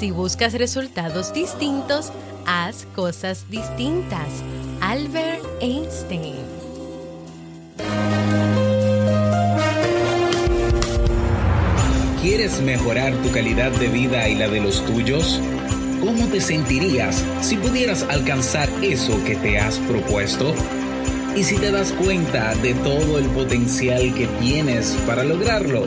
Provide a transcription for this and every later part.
Si buscas resultados distintos, haz cosas distintas. Albert Einstein. ¿Quieres mejorar tu calidad de vida y la de los tuyos? ¿Cómo te sentirías si pudieras alcanzar eso que te has propuesto? ¿Y si te das cuenta de todo el potencial que tienes para lograrlo?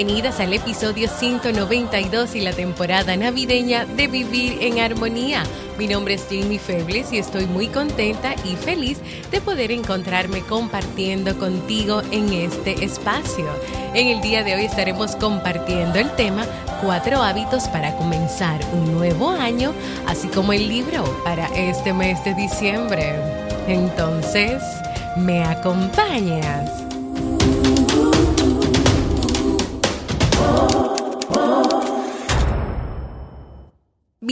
Bienvenidas al episodio 192 y la temporada navideña de Vivir en Armonía. Mi nombre es Jamie Febles y estoy muy contenta y feliz de poder encontrarme compartiendo contigo en este espacio. En el día de hoy estaremos compartiendo el tema Cuatro hábitos para comenzar un nuevo año, así como el libro para este mes de diciembre. Entonces, ¿me acompañas?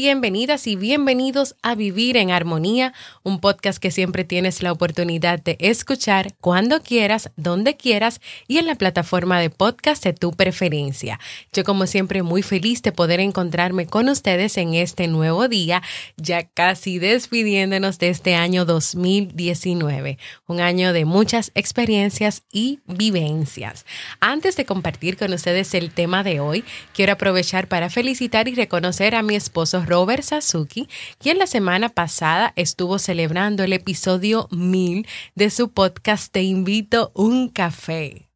Bienvenidas y bienvenidos a Vivir en Armonía, un podcast que siempre tienes la oportunidad de escuchar cuando quieras, donde quieras y en la plataforma de podcast de tu preferencia. Yo como siempre muy feliz de poder encontrarme con ustedes en este nuevo día, ya casi despidiéndonos de este año 2019, un año de muchas experiencias y vivencias. Antes de compartir con ustedes el tema de hoy, quiero aprovechar para felicitar y reconocer a mi esposo Robert Sasuki, quien la semana pasada estuvo celebrando el episodio 1000 de su podcast Te invito un café.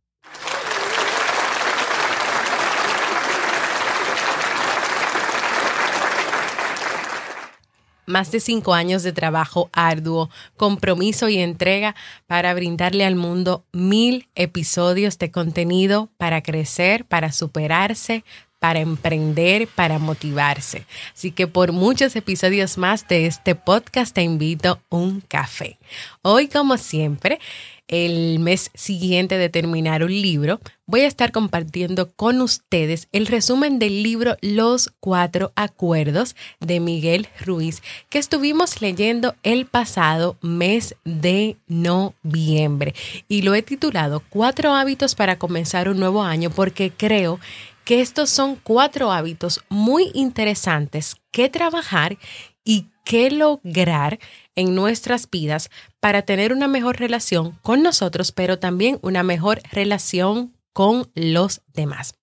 más de cinco años de trabajo arduo, compromiso y entrega para brindarle al mundo mil episodios de contenido para crecer, para superarse, para emprender, para motivarse. Así que por muchos episodios más de este podcast te invito un café. Hoy, como siempre, el mes siguiente de terminar un libro, voy a estar compartiendo con ustedes el resumen del libro Los Cuatro Acuerdos de Miguel Ruiz, que estuvimos leyendo el pasado mes de noviembre. Y lo he titulado Cuatro hábitos para comenzar un nuevo año porque creo que estos son cuatro hábitos muy interesantes que trabajar y que lograr en nuestras vidas para tener una mejor relación con nosotros, pero también una mejor relación con los demás.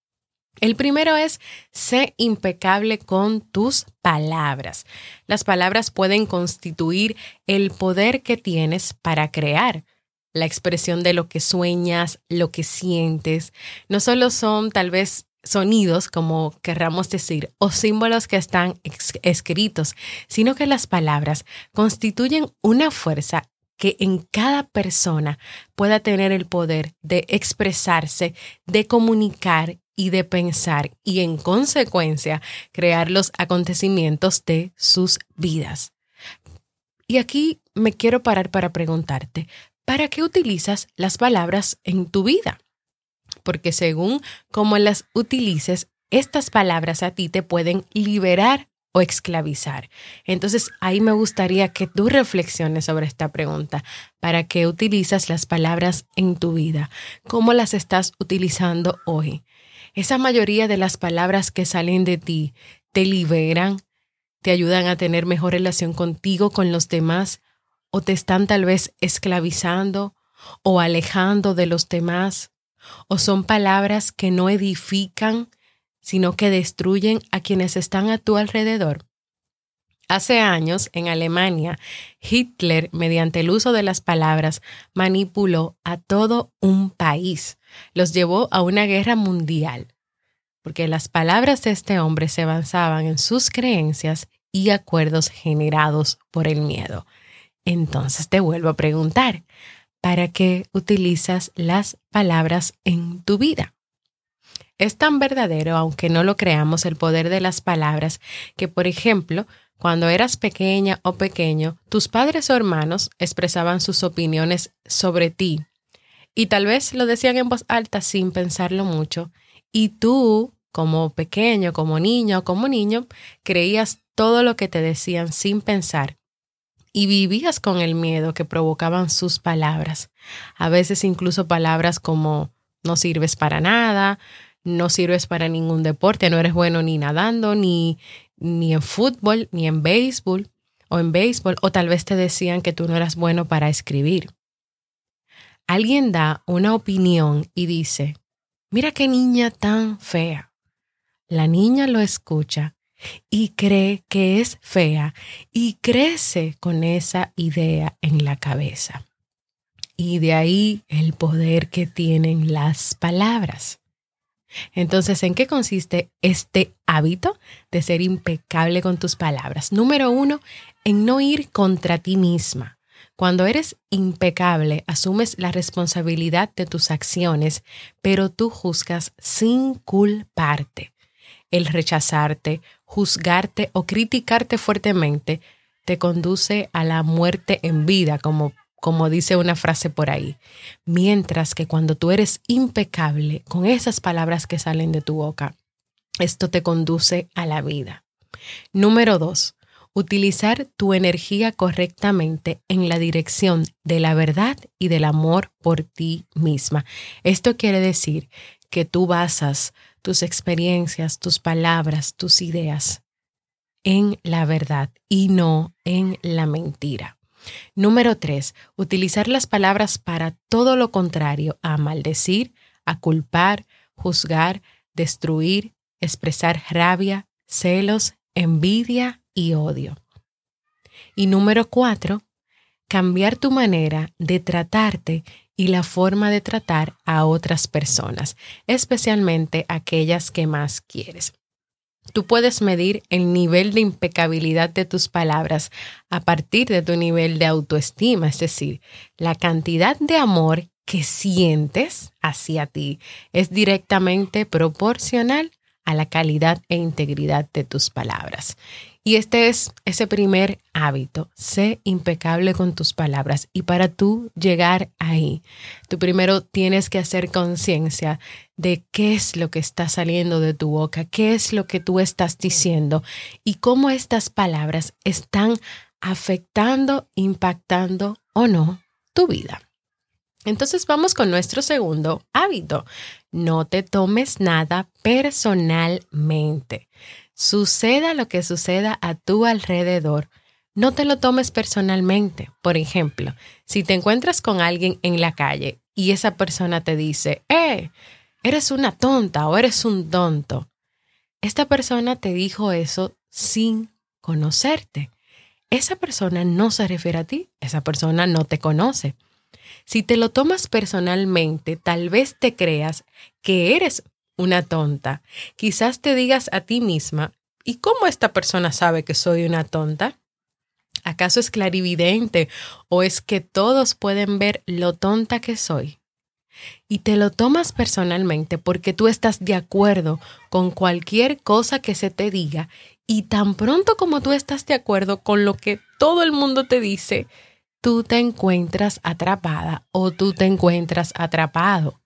El primero es, sé impecable con tus palabras. Las palabras pueden constituir el poder que tienes para crear la expresión de lo que sueñas, lo que sientes. No solo son tal vez sonidos, como querramos decir, o símbolos que están escritos, sino que las palabras constituyen una fuerza que en cada persona pueda tener el poder de expresarse, de comunicar y de pensar y en consecuencia crear los acontecimientos de sus vidas. Y aquí me quiero parar para preguntarte, ¿para qué utilizas las palabras en tu vida? Porque según cómo las utilices, estas palabras a ti te pueden liberar o esclavizar. Entonces, ahí me gustaría que tú reflexiones sobre esta pregunta. ¿Para qué utilizas las palabras en tu vida? ¿Cómo las estás utilizando hoy? Esa mayoría de las palabras que salen de ti te liberan, te ayudan a tener mejor relación contigo, con los demás, o te están tal vez esclavizando o alejando de los demás o son palabras que no edifican, sino que destruyen a quienes están a tu alrededor. Hace años, en Alemania, Hitler, mediante el uso de las palabras, manipuló a todo un país. Los llevó a una guerra mundial, porque las palabras de este hombre se avanzaban en sus creencias y acuerdos generados por el miedo. Entonces te vuelvo a preguntar, ¿para qué utilizas las palabras en tu vida? Es tan verdadero, aunque no lo creamos, el poder de las palabras, que por ejemplo, cuando eras pequeña o pequeño, tus padres o hermanos expresaban sus opiniones sobre ti. Y tal vez lo decían en voz alta sin pensarlo mucho. Y tú, como pequeño, como niño o como niño, creías todo lo que te decían sin pensar y vivías con el miedo que provocaban sus palabras, a veces incluso palabras como no sirves para nada, no sirves para ningún deporte, no eres bueno ni nadando, ni, ni en fútbol, ni en béisbol, o en béisbol, o tal vez te decían que tú no eras bueno para escribir. Alguien da una opinión y dice, mira qué niña tan fea. La niña lo escucha y cree que es fea y crece con esa idea en la cabeza. Y de ahí el poder que tienen las palabras. Entonces, ¿en qué consiste este hábito de ser impecable con tus palabras? Número uno, en no ir contra ti misma. Cuando eres impecable, asumes la responsabilidad de tus acciones, pero tú juzgas sin culparte. El rechazarte, juzgarte o criticarte fuertemente te conduce a la muerte en vida, como como dice una frase por ahí. Mientras que cuando tú eres impecable con esas palabras que salen de tu boca, esto te conduce a la vida. Número dos, utilizar tu energía correctamente en la dirección de la verdad y del amor por ti misma. Esto quiere decir que tú basas tus experiencias, tus palabras, tus ideas en la verdad y no en la mentira. Número tres, utilizar las palabras para todo lo contrario a maldecir, a culpar, juzgar, destruir, expresar rabia, celos, envidia y odio. Y número cuatro, cambiar tu manera de tratarte y la forma de tratar a otras personas, especialmente aquellas que más quieres. Tú puedes medir el nivel de impecabilidad de tus palabras a partir de tu nivel de autoestima, es decir, la cantidad de amor que sientes hacia ti es directamente proporcional a la calidad e integridad de tus palabras. Y este es ese primer hábito, sé impecable con tus palabras. Y para tú llegar ahí, tú primero tienes que hacer conciencia de qué es lo que está saliendo de tu boca, qué es lo que tú estás diciendo y cómo estas palabras están afectando, impactando o no tu vida. Entonces vamos con nuestro segundo hábito. No te tomes nada personalmente. Suceda lo que suceda a tu alrededor, no te lo tomes personalmente. Por ejemplo, si te encuentras con alguien en la calle y esa persona te dice, eh, eres una tonta o eres un tonto. Esta persona te dijo eso sin conocerte. Esa persona no se refiere a ti, esa persona no te conoce. Si te lo tomas personalmente, tal vez te creas que eres una tonta. Quizás te digas a ti misma, ¿y cómo esta persona sabe que soy una tonta? ¿Acaso es clarividente o es que todos pueden ver lo tonta que soy? Y te lo tomas personalmente porque tú estás de acuerdo con cualquier cosa que se te diga y tan pronto como tú estás de acuerdo con lo que todo el mundo te dice, tú te encuentras atrapada o tú te encuentras atrapado.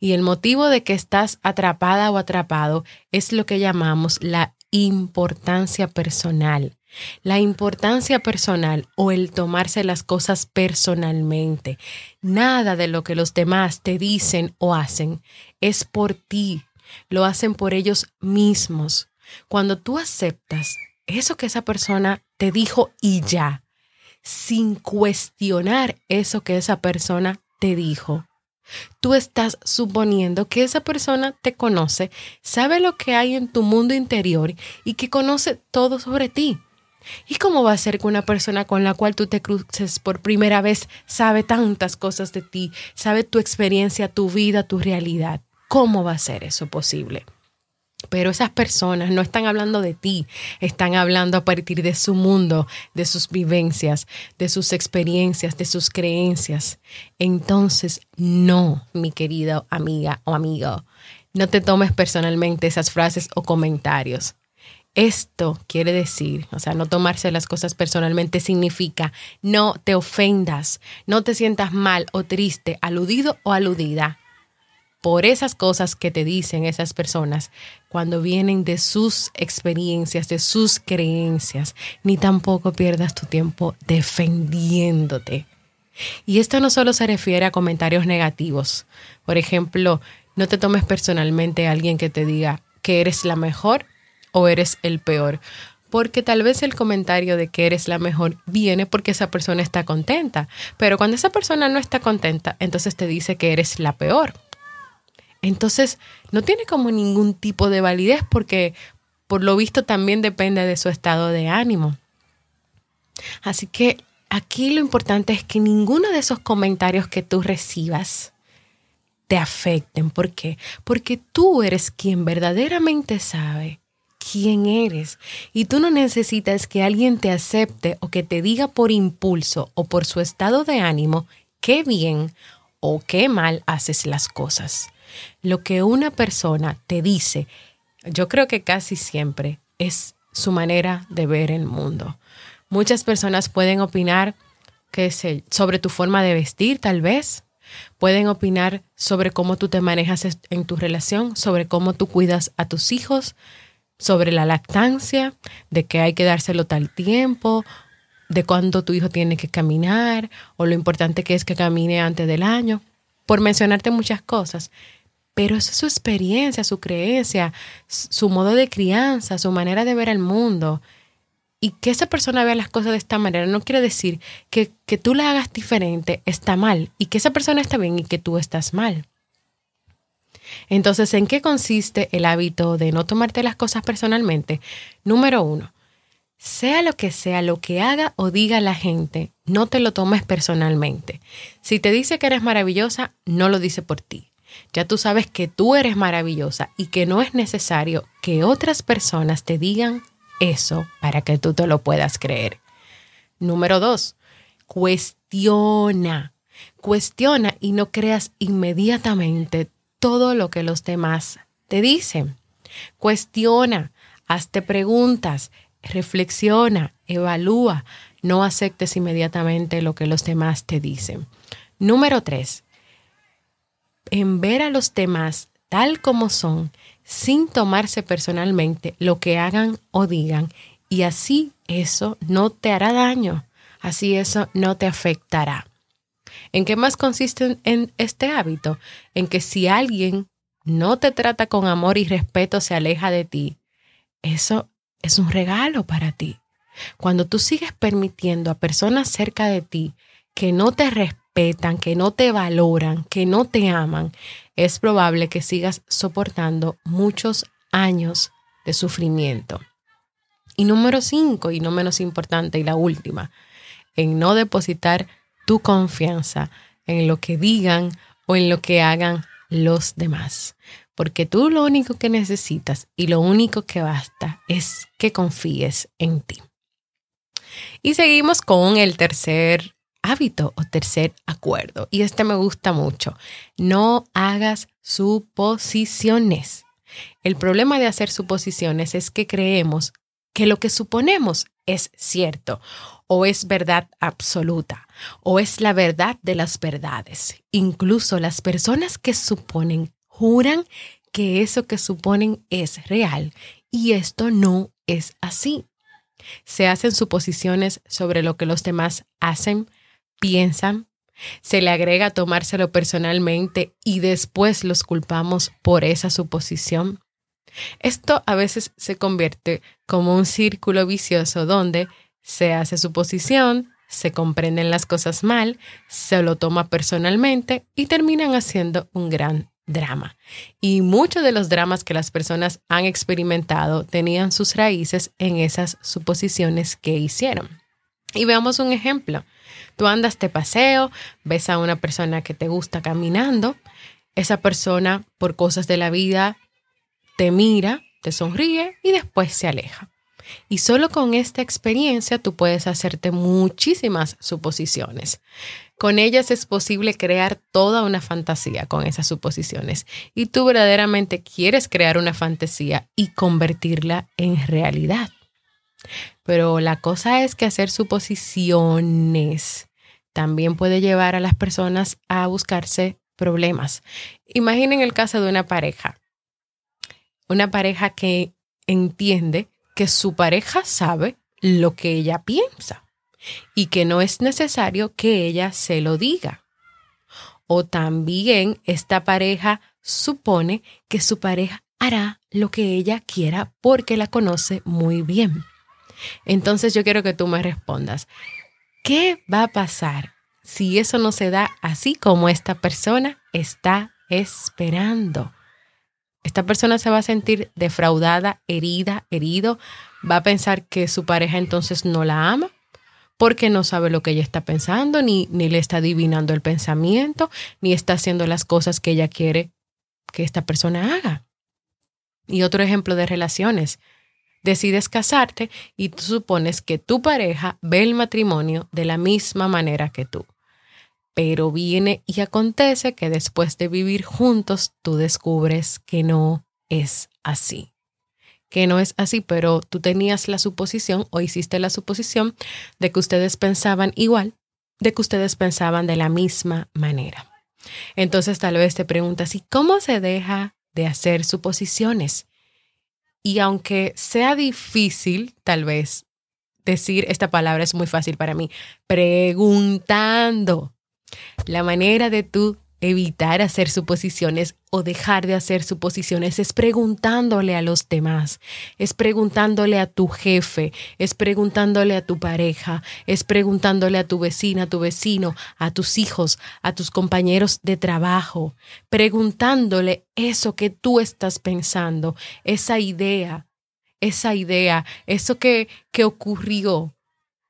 Y el motivo de que estás atrapada o atrapado es lo que llamamos la importancia personal. La importancia personal o el tomarse las cosas personalmente. Nada de lo que los demás te dicen o hacen es por ti. Lo hacen por ellos mismos. Cuando tú aceptas eso que esa persona te dijo y ya, sin cuestionar eso que esa persona te dijo, Tú estás suponiendo que esa persona te conoce, sabe lo que hay en tu mundo interior y que conoce todo sobre ti. ¿Y cómo va a ser que una persona con la cual tú te cruces por primera vez sabe tantas cosas de ti, sabe tu experiencia, tu vida, tu realidad? ¿Cómo va a ser eso posible? Pero esas personas no están hablando de ti, están hablando a partir de su mundo, de sus vivencias, de sus experiencias, de sus creencias. Entonces, no, mi querida amiga o amigo, no te tomes personalmente esas frases o comentarios. Esto quiere decir, o sea, no tomarse las cosas personalmente significa no te ofendas, no te sientas mal o triste, aludido o aludida por esas cosas que te dicen esas personas cuando vienen de sus experiencias, de sus creencias, ni tampoco pierdas tu tiempo defendiéndote. Y esto no solo se refiere a comentarios negativos. Por ejemplo, no te tomes personalmente a alguien que te diga que eres la mejor o eres el peor. Porque tal vez el comentario de que eres la mejor viene porque esa persona está contenta. Pero cuando esa persona no está contenta, entonces te dice que eres la peor. Entonces, no tiene como ningún tipo de validez porque por lo visto también depende de su estado de ánimo. Así que aquí lo importante es que ninguno de esos comentarios que tú recibas te afecten. ¿Por qué? Porque tú eres quien verdaderamente sabe quién eres y tú no necesitas que alguien te acepte o que te diga por impulso o por su estado de ánimo qué bien o qué mal haces las cosas. Lo que una persona te dice, yo creo que casi siempre es su manera de ver el mundo. Muchas personas pueden opinar que sobre tu forma de vestir, tal vez. Pueden opinar sobre cómo tú te manejas en tu relación, sobre cómo tú cuidas a tus hijos, sobre la lactancia, de que hay que dárselo tal tiempo, de cuándo tu hijo tiene que caminar, o lo importante que es que camine antes del año, por mencionarte muchas cosas pero esa es su experiencia, su creencia, su modo de crianza, su manera de ver el mundo. Y que esa persona vea las cosas de esta manera no quiere decir que, que tú la hagas diferente está mal y que esa persona está bien y que tú estás mal. Entonces, ¿en qué consiste el hábito de no tomarte las cosas personalmente? Número uno, sea lo que sea, lo que haga o diga la gente, no te lo tomes personalmente. Si te dice que eres maravillosa, no lo dice por ti. Ya tú sabes que tú eres maravillosa y que no es necesario que otras personas te digan eso para que tú te lo puedas creer. Número dos, cuestiona. Cuestiona y no creas inmediatamente todo lo que los demás te dicen. Cuestiona, hazte preguntas, reflexiona, evalúa. No aceptes inmediatamente lo que los demás te dicen. Número tres, en ver a los demás tal como son, sin tomarse personalmente lo que hagan o digan, y así eso no te hará daño, así eso no te afectará. ¿En qué más consiste en este hábito? En que si alguien no te trata con amor y respeto, se aleja de ti, eso es un regalo para ti. Cuando tú sigues permitiendo a personas cerca de ti que no te respetan, que no te valoran, que no te aman, es probable que sigas soportando muchos años de sufrimiento. Y número cinco, y no menos importante, y la última, en no depositar tu confianza en lo que digan o en lo que hagan los demás. Porque tú lo único que necesitas y lo único que basta es que confíes en ti. Y seguimos con el tercer hábito o tercer acuerdo. Y este me gusta mucho. No hagas suposiciones. El problema de hacer suposiciones es que creemos que lo que suponemos es cierto o es verdad absoluta o es la verdad de las verdades. Incluso las personas que suponen juran que eso que suponen es real y esto no es así. Se hacen suposiciones sobre lo que los demás hacen, piensan, se le agrega tomárselo personalmente y después los culpamos por esa suposición. Esto a veces se convierte como un círculo vicioso donde se hace suposición, se comprenden las cosas mal, se lo toma personalmente y terminan haciendo un gran drama. Y muchos de los dramas que las personas han experimentado tenían sus raíces en esas suposiciones que hicieron. Y veamos un ejemplo. Tú andas de paseo, ves a una persona que te gusta caminando, esa persona por cosas de la vida te mira, te sonríe y después se aleja. Y solo con esta experiencia tú puedes hacerte muchísimas suposiciones. Con ellas es posible crear toda una fantasía con esas suposiciones. Y tú verdaderamente quieres crear una fantasía y convertirla en realidad. Pero la cosa es que hacer suposiciones también puede llevar a las personas a buscarse problemas. Imaginen el caso de una pareja. Una pareja que entiende que su pareja sabe lo que ella piensa y que no es necesario que ella se lo diga. O también esta pareja supone que su pareja hará lo que ella quiera porque la conoce muy bien. Entonces yo quiero que tú me respondas, ¿qué va a pasar si eso no se da así como esta persona está esperando? Esta persona se va a sentir defraudada, herida, herido, va a pensar que su pareja entonces no la ama porque no sabe lo que ella está pensando, ni, ni le está adivinando el pensamiento, ni está haciendo las cosas que ella quiere que esta persona haga. Y otro ejemplo de relaciones. Decides casarte y tú supones que tu pareja ve el matrimonio de la misma manera que tú. Pero viene y acontece que después de vivir juntos tú descubres que no es así. Que no es así, pero tú tenías la suposición o hiciste la suposición de que ustedes pensaban igual, de que ustedes pensaban de la misma manera. Entonces tal vez te preguntas, ¿y cómo se deja de hacer suposiciones? Y aunque sea difícil, tal vez, decir esta palabra es muy fácil para mí, preguntando. La manera de tú evitar hacer suposiciones o dejar de hacer suposiciones es preguntándole a los demás, es preguntándole a tu jefe, es preguntándole a tu pareja, es preguntándole a tu vecina, a tu vecino, a tus hijos, a tus compañeros de trabajo, preguntándole eso que tú estás pensando, esa idea, esa idea, eso que, que ocurrió.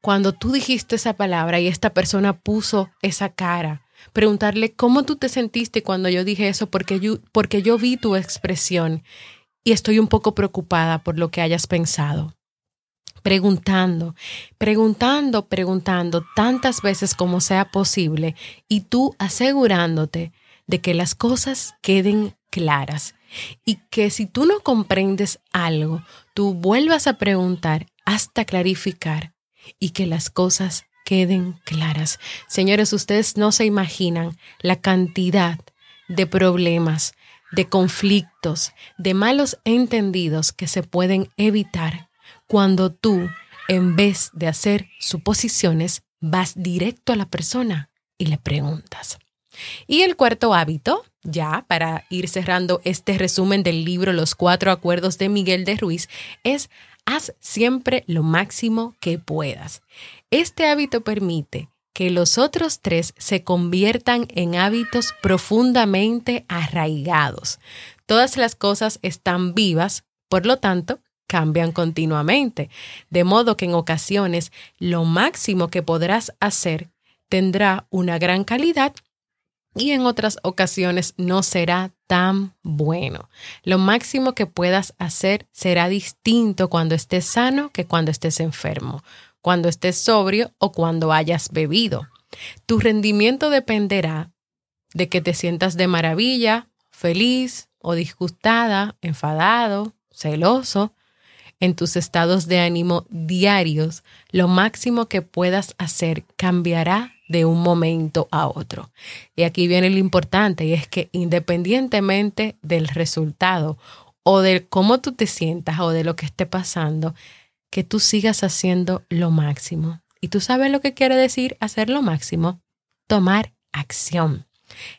Cuando tú dijiste esa palabra y esta persona puso esa cara, preguntarle cómo tú te sentiste cuando yo dije eso, porque yo, vi tu expresión y estoy un poco preocupada por lo que hayas pensado. Preguntando, preguntando, preguntando tantas veces como sea posible y tú asegurándote de que las cosas queden claras y que si tú no comprendes algo, tú vuelvas a preguntar hasta clarificar y que las cosas queden claras. Señores, ustedes no se imaginan la cantidad de problemas, de conflictos, de malos entendidos que se pueden evitar cuando tú, en vez de hacer suposiciones, vas directo a la persona y le preguntas. Y el cuarto hábito, ya para ir cerrando este resumen del libro Los cuatro acuerdos de Miguel de Ruiz, es haz siempre lo máximo que puedas. Este hábito permite que los otros tres se conviertan en hábitos profundamente arraigados. Todas las cosas están vivas, por lo tanto, cambian continuamente, de modo que en ocasiones lo máximo que podrás hacer tendrá una gran calidad y en otras ocasiones no será tan bueno. Lo máximo que puedas hacer será distinto cuando estés sano que cuando estés enfermo, cuando estés sobrio o cuando hayas bebido. Tu rendimiento dependerá de que te sientas de maravilla, feliz o disgustada, enfadado, celoso. En tus estados de ánimo diarios, lo máximo que puedas hacer cambiará de un momento a otro. Y aquí viene lo importante y es que independientemente del resultado o de cómo tú te sientas o de lo que esté pasando, que tú sigas haciendo lo máximo. Y tú sabes lo que quiere decir hacer lo máximo, tomar acción.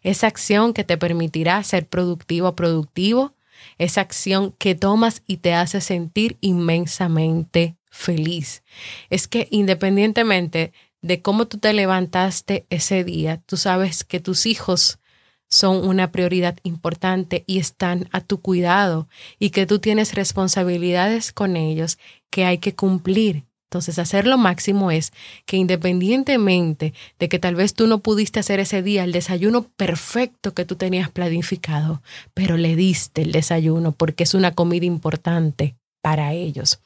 Esa acción que te permitirá ser productivo productivo, esa acción que tomas y te hace sentir inmensamente feliz. Es que independientemente de cómo tú te levantaste ese día, tú sabes que tus hijos son una prioridad importante y están a tu cuidado y que tú tienes responsabilidades con ellos que hay que cumplir. Entonces, hacer lo máximo es que independientemente de que tal vez tú no pudiste hacer ese día el desayuno perfecto que tú tenías planificado, pero le diste el desayuno porque es una comida importante para ellos.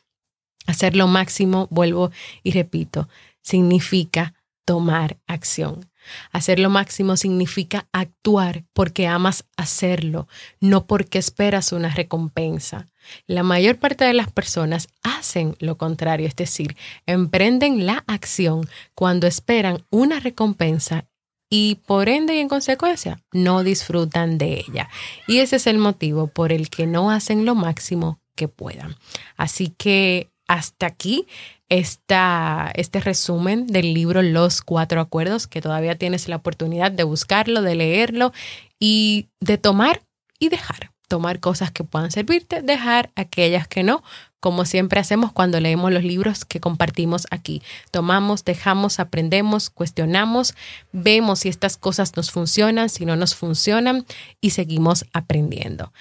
Hacer lo máximo, vuelvo y repito, significa tomar acción. Hacer lo máximo significa actuar porque amas hacerlo, no porque esperas una recompensa. La mayor parte de las personas hacen lo contrario, es decir, emprenden la acción cuando esperan una recompensa y por ende y en consecuencia no disfrutan de ella. Y ese es el motivo por el que no hacen lo máximo que puedan. Así que hasta aquí esta, este resumen del libro Los Cuatro Acuerdos, que todavía tienes la oportunidad de buscarlo, de leerlo y de tomar y dejar. Tomar cosas que puedan servirte, dejar aquellas que no, como siempre hacemos cuando leemos los libros que compartimos aquí. Tomamos, dejamos, aprendemos, cuestionamos, vemos si estas cosas nos funcionan, si no nos funcionan y seguimos aprendiendo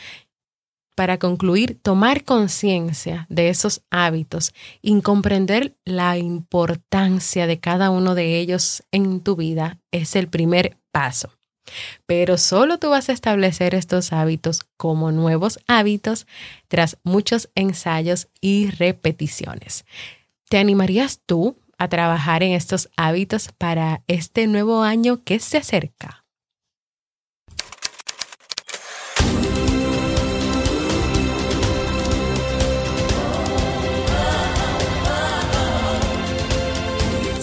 para concluir, tomar conciencia de esos hábitos y comprender la importancia de cada uno de ellos en tu vida es el primer paso. Pero solo tú vas a establecer estos hábitos como nuevos hábitos tras muchos ensayos y repeticiones. ¿Te animarías tú a trabajar en estos hábitos para este nuevo año que se acerca?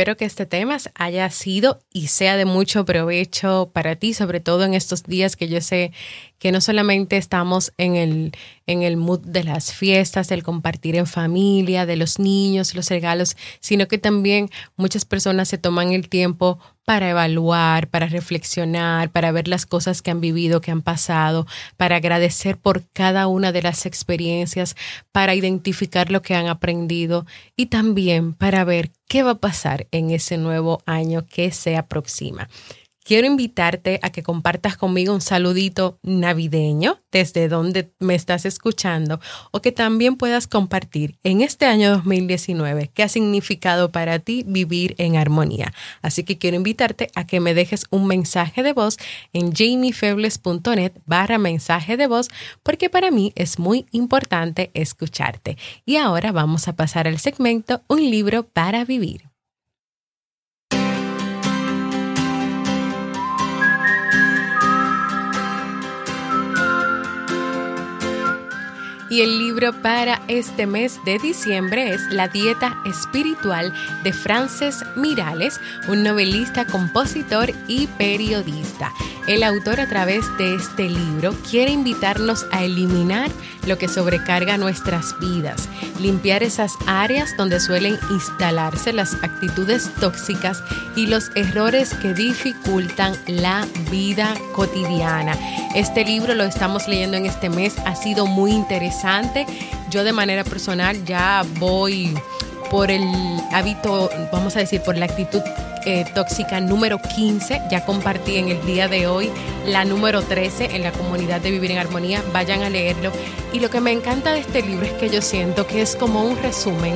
Espero que este tema haya sido y sea de mucho provecho para ti, sobre todo en estos días que yo sé que no solamente estamos en el, en el mood de las fiestas, del compartir en familia, de los niños, los regalos, sino que también muchas personas se toman el tiempo para evaluar, para reflexionar, para ver las cosas que han vivido, que han pasado, para agradecer por cada una de las experiencias, para identificar lo que han aprendido y también para ver qué va a pasar en ese nuevo año que se aproxima quiero invitarte a que compartas conmigo un saludito navideño desde donde me estás escuchando o que también puedas compartir en este año 2019 qué ha significado para ti vivir en armonía. Así que quiero invitarte a que me dejes un mensaje de voz en jamiefebles.net barra mensaje de voz porque para mí es muy importante escucharte. Y ahora vamos a pasar al segmento Un libro para vivir. Y el libro para este mes de diciembre es La Dieta Espiritual de Frances Mirales, un novelista, compositor y periodista. El autor a través de este libro quiere invitarnos a eliminar lo que sobrecarga nuestras vidas, limpiar esas áreas donde suelen instalarse las actitudes tóxicas y los errores que dificultan la vida cotidiana. Este libro lo estamos leyendo en este mes, ha sido muy interesante yo de manera personal ya voy por el hábito, vamos a decir, por la actitud eh, tóxica número 15. Ya compartí en el día de hoy la número 13 en la comunidad de Vivir en Armonía. Vayan a leerlo. Y lo que me encanta de este libro es que yo siento que es como un resumen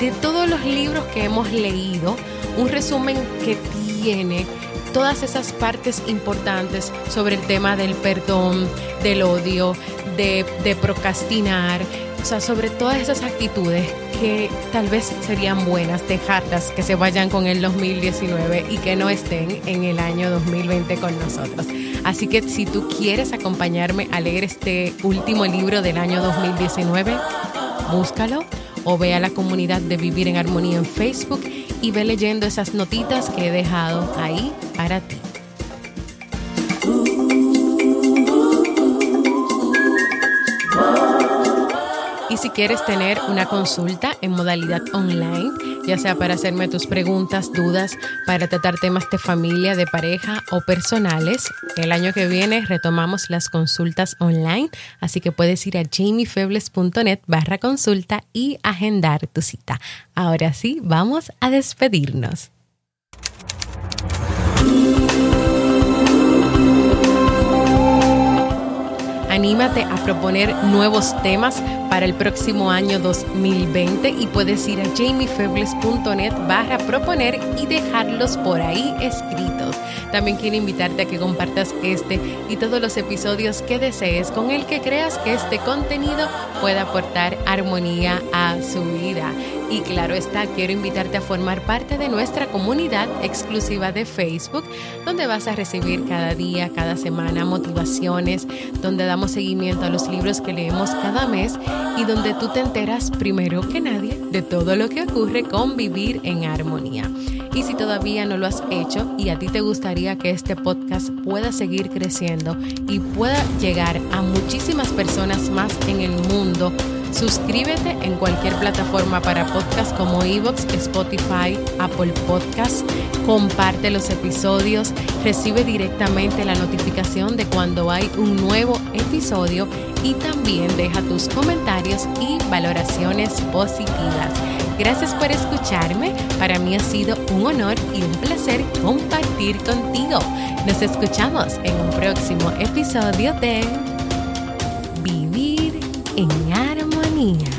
de todos los libros que hemos leído, un resumen que tiene todas esas partes importantes sobre el tema del perdón, del odio, de, procrastinar, o sea, sobre todas esas actitudes que tal vez serían buenas dejarlas que se vayan con el 2019 y que no estén en el año 2020 con nosotros. Así que si tú quieres acompañarme a leer este último libro del año 2019, búscalo o ve a la comunidad de Vivir en Armonía en Facebook y ve leyendo esas notitas que he dejado ahí para ti. Y si quieres tener una consulta en modalidad online, ya sea para hacerme tus preguntas, dudas, para tratar temas de familia, de pareja o personales, el año que viene retomamos las consultas online, así que puedes ir a jamiefebles.net barra consulta y agendar tu cita. Ahora sí, vamos a despedirnos. Anímate a proponer nuevos temas para el próximo año 2020 y puedes ir a jamiefebles.net barra proponer y dejarlos por ahí escritos. También quiero invitarte a que compartas este y todos los episodios que desees con el que creas que este contenido pueda aportar armonía a su vida. Y claro está, quiero invitarte a formar parte de nuestra comunidad exclusiva de Facebook, donde vas a recibir cada día, cada semana motivaciones, donde damos seguimiento a los libros que leemos cada mes y donde tú te enteras primero que nadie de todo lo que ocurre con vivir en armonía. Y si todavía no lo has hecho y a ti te gustaría que este podcast pueda seguir creciendo y pueda llegar a muchísimas personas más en el mundo, Suscríbete en cualquier plataforma para podcast como Evox, Spotify, Apple Podcasts. Comparte los episodios, recibe directamente la notificación de cuando hay un nuevo episodio y también deja tus comentarios y valoraciones positivas. Gracias por escucharme. Para mí ha sido un honor y un placer compartir contigo. Nos escuchamos en un próximo episodio de Rainha.